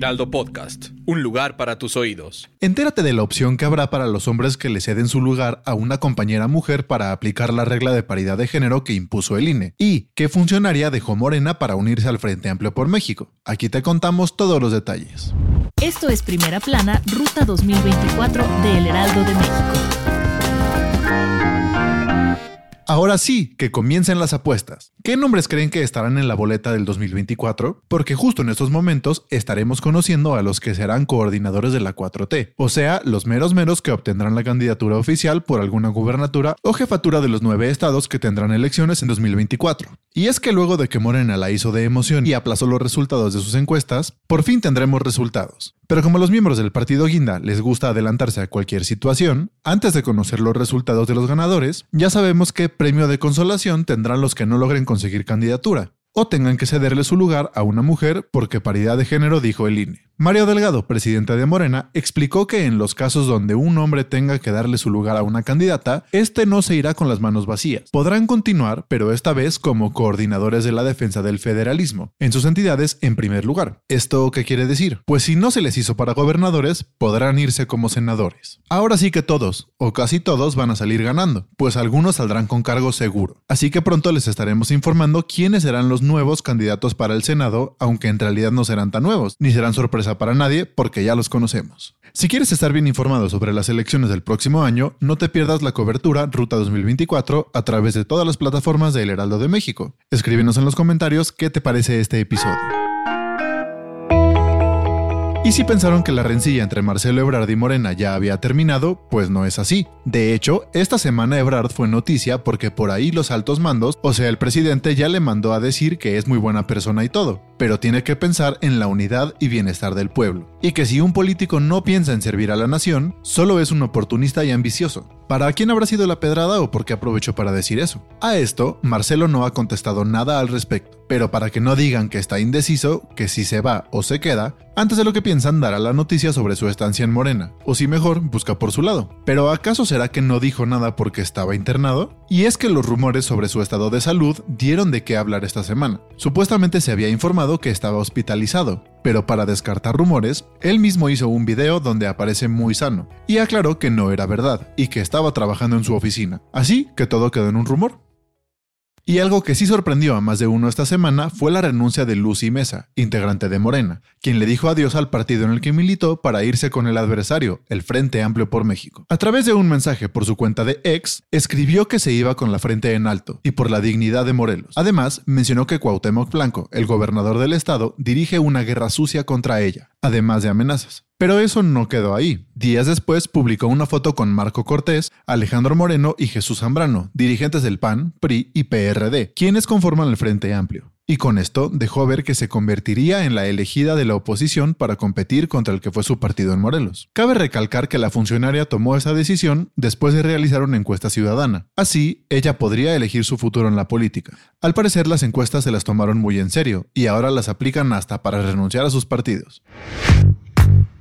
Heraldo Podcast, un lugar para tus oídos. Entérate de la opción que habrá para los hombres que le ceden su lugar a una compañera mujer para aplicar la regla de paridad de género que impuso el INE y qué funcionaria dejó Morena para unirse al Frente Amplio por México. Aquí te contamos todos los detalles. Esto es Primera Plana, Ruta 2024 de El Heraldo de México. Ahora sí, que comiencen las apuestas. ¿Qué nombres creen que estarán en la boleta del 2024? Porque justo en estos momentos estaremos conociendo a los que serán coordinadores de la 4T, o sea, los meros meros que obtendrán la candidatura oficial por alguna gubernatura o jefatura de los nueve estados que tendrán elecciones en 2024. Y es que luego de que Morena la hizo de emoción y aplazó los resultados de sus encuestas, por fin tendremos resultados. Pero como a los miembros del partido Guinda les gusta adelantarse a cualquier situación, antes de conocer los resultados de los ganadores, ya sabemos qué premio de consolación tendrán los que no logren conseguir candidatura, o tengan que cederle su lugar a una mujer porque paridad de género dijo el INE. Mario Delgado, presidente de Morena, explicó que en los casos donde un hombre tenga que darle su lugar a una candidata, este no se irá con las manos vacías. Podrán continuar, pero esta vez como coordinadores de la defensa del federalismo, en sus entidades en primer lugar. ¿Esto qué quiere decir? Pues si no se les hizo para gobernadores, podrán irse como senadores. Ahora sí que todos, o casi todos, van a salir ganando, pues algunos saldrán con cargo seguro. Así que pronto les estaremos informando quiénes serán los nuevos candidatos para el Senado, aunque en realidad no serán tan nuevos, ni serán para nadie porque ya los conocemos. Si quieres estar bien informado sobre las elecciones del próximo año, no te pierdas la cobertura Ruta 2024 a través de todas las plataformas de El Heraldo de México. Escríbenos en los comentarios qué te parece este episodio. Y si pensaron que la rencilla entre Marcelo Ebrard y Morena ya había terminado, pues no es así. De hecho, esta semana Ebrard fue noticia porque por ahí los altos mandos, o sea el presidente ya le mandó a decir que es muy buena persona y todo, pero tiene que pensar en la unidad y bienestar del pueblo. Y que si un político no piensa en servir a la nación, solo es un oportunista y ambicioso. ¿Para quién habrá sido la pedrada o por qué aprovechó para decir eso? A esto, Marcelo no ha contestado nada al respecto, pero para que no digan que está indeciso, que si se va o se queda, antes de lo que piensan dará la noticia sobre su estancia en Morena, o si mejor, busca por su lado. Pero ¿acaso será que no dijo nada porque estaba internado? Y es que los rumores sobre su estado de salud dieron de qué hablar esta semana. Supuestamente se había que estaba hospitalizado, pero para descartar rumores, él mismo hizo un video donde aparece muy sano, y aclaró que no era verdad, y que estaba trabajando en su oficina. Así que todo quedó en un rumor. Y algo que sí sorprendió a más de uno esta semana fue la renuncia de Lucy Mesa, integrante de Morena, quien le dijo adiós al partido en el que militó para irse con el adversario, el Frente Amplio por México. A través de un mensaje por su cuenta de ex, escribió que se iba con la frente en alto y por la dignidad de Morelos. Además, mencionó que Cuauhtémoc Blanco, el gobernador del estado, dirige una guerra sucia contra ella, además de amenazas. Pero eso no quedó ahí. Días después publicó una foto con Marco Cortés, Alejandro Moreno y Jesús Zambrano, dirigentes del PAN, PRI y PRD, quienes conforman el Frente Amplio. Y con esto dejó ver que se convertiría en la elegida de la oposición para competir contra el que fue su partido en Morelos. Cabe recalcar que la funcionaria tomó esa decisión después de realizar una encuesta ciudadana. Así, ella podría elegir su futuro en la política. Al parecer las encuestas se las tomaron muy en serio y ahora las aplican hasta para renunciar a sus partidos.